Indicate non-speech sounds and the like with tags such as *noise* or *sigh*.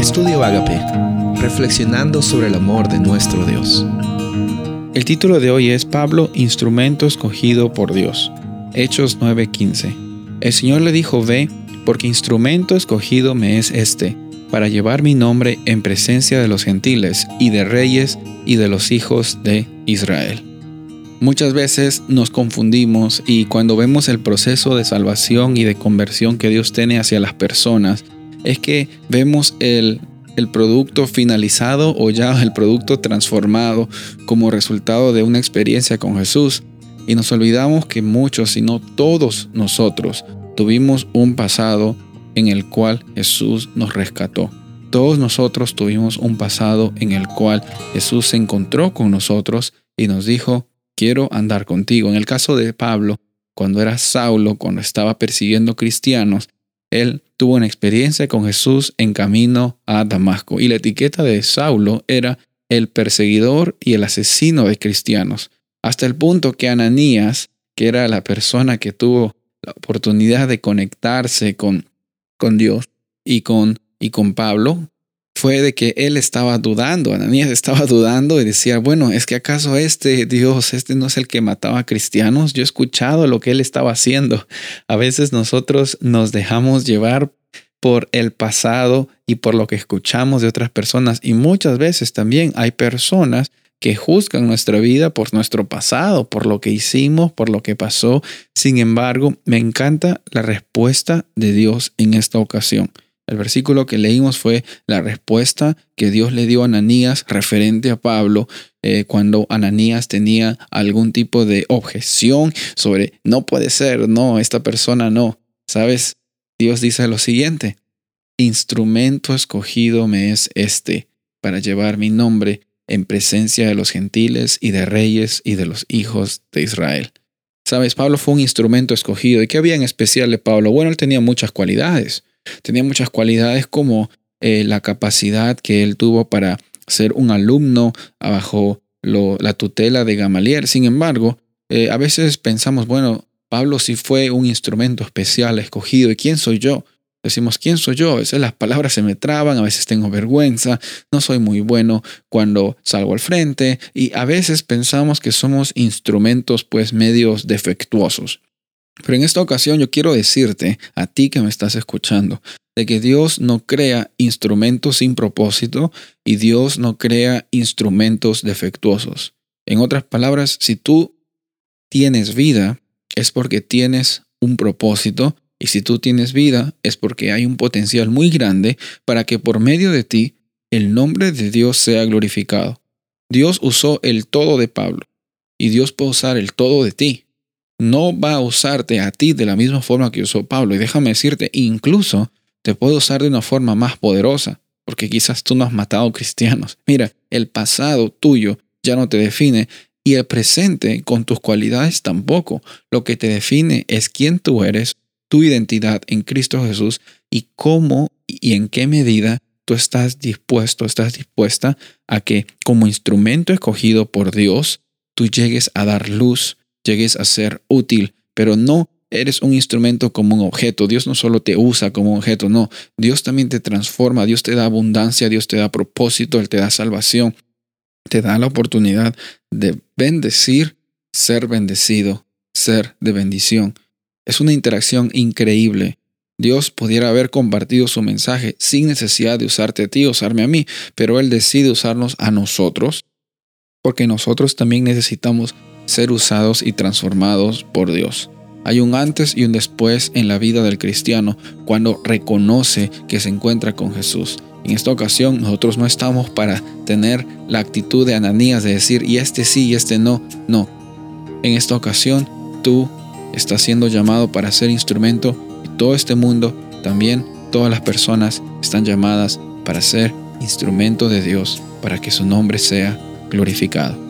Estudio Agape, reflexionando sobre el amor de nuestro Dios. El título de hoy es Pablo, instrumento escogido por Dios. Hechos 9:15. El Señor le dijo, ve, porque instrumento escogido me es este, para llevar mi nombre en presencia de los gentiles y de reyes y de los hijos de Israel. Muchas veces nos confundimos y cuando vemos el proceso de salvación y de conversión que Dios tiene hacia las personas, es que vemos el, el producto finalizado o ya *laughs* el producto transformado como resultado de una experiencia con Jesús. Y nos olvidamos que muchos, si no todos nosotros, tuvimos un pasado en el cual Jesús nos rescató. Todos nosotros tuvimos un pasado en el cual Jesús se encontró con nosotros y nos dijo, quiero andar contigo. En el caso de Pablo, cuando era Saulo, cuando estaba persiguiendo cristianos, él tuvo una experiencia con Jesús en camino a Damasco y la etiqueta de Saulo era el perseguidor y el asesino de cristianos, hasta el punto que Ananías, que era la persona que tuvo la oportunidad de conectarse con, con Dios y con, y con Pablo, fue de que él estaba dudando, Ananías estaba dudando y decía, bueno, es que acaso este Dios, este no es el que mataba a cristianos, yo he escuchado lo que él estaba haciendo. A veces nosotros nos dejamos llevar por el pasado y por lo que escuchamos de otras personas y muchas veces también hay personas que juzgan nuestra vida por nuestro pasado, por lo que hicimos, por lo que pasó. Sin embargo, me encanta la respuesta de Dios en esta ocasión. El versículo que leímos fue la respuesta que Dios le dio a Ananías referente a Pablo eh, cuando Ananías tenía algún tipo de objeción sobre no puede ser, no, esta persona no. ¿Sabes? Dios dice lo siguiente, instrumento escogido me es este para llevar mi nombre en presencia de los gentiles y de reyes y de los hijos de Israel. Sabes, Pablo fue un instrumento escogido. ¿Y qué había en especial de Pablo? Bueno, él tenía muchas cualidades. Tenía muchas cualidades como eh, la capacidad que él tuvo para ser un alumno bajo la tutela de Gamaliel. Sin embargo, eh, a veces pensamos, bueno, Pablo sí fue un instrumento especial escogido. ¿Y quién soy yo? Decimos, ¿quién soy yo? A veces las palabras se me traban, a veces tengo vergüenza, no soy muy bueno cuando salgo al frente y a veces pensamos que somos instrumentos pues medios defectuosos. Pero en esta ocasión yo quiero decirte, a ti que me estás escuchando, de que Dios no crea instrumentos sin propósito y Dios no crea instrumentos defectuosos. En otras palabras, si tú tienes vida, es porque tienes un propósito y si tú tienes vida, es porque hay un potencial muy grande para que por medio de ti el nombre de Dios sea glorificado. Dios usó el todo de Pablo y Dios puede usar el todo de ti no va a usarte a ti de la misma forma que usó Pablo. Y déjame decirte, incluso te puede usar de una forma más poderosa, porque quizás tú no has matado cristianos. *laughs* Mira, el pasado tuyo ya no te define y el presente con tus cualidades tampoco. Lo que te define es quién tú eres, tu identidad en Cristo Jesús y cómo y en qué medida tú estás dispuesto, estás dispuesta a que como instrumento escogido por Dios, tú llegues a dar luz llegues a ser útil, pero no eres un instrumento como un objeto. Dios no solo te usa como un objeto, no. Dios también te transforma, Dios te da abundancia, Dios te da propósito, Él te da salvación, te da la oportunidad de bendecir, ser bendecido, ser de bendición. Es una interacción increíble. Dios pudiera haber compartido su mensaje sin necesidad de usarte a ti, usarme a mí, pero Él decide usarnos a nosotros porque nosotros también necesitamos ser usados y transformados por Dios. Hay un antes y un después en la vida del cristiano cuando reconoce que se encuentra con Jesús. En esta ocasión nosotros no estamos para tener la actitud de Ananías de decir y este sí y este no. No. En esta ocasión tú estás siendo llamado para ser instrumento y todo este mundo, también todas las personas están llamadas para ser instrumento de Dios, para que su nombre sea glorificado.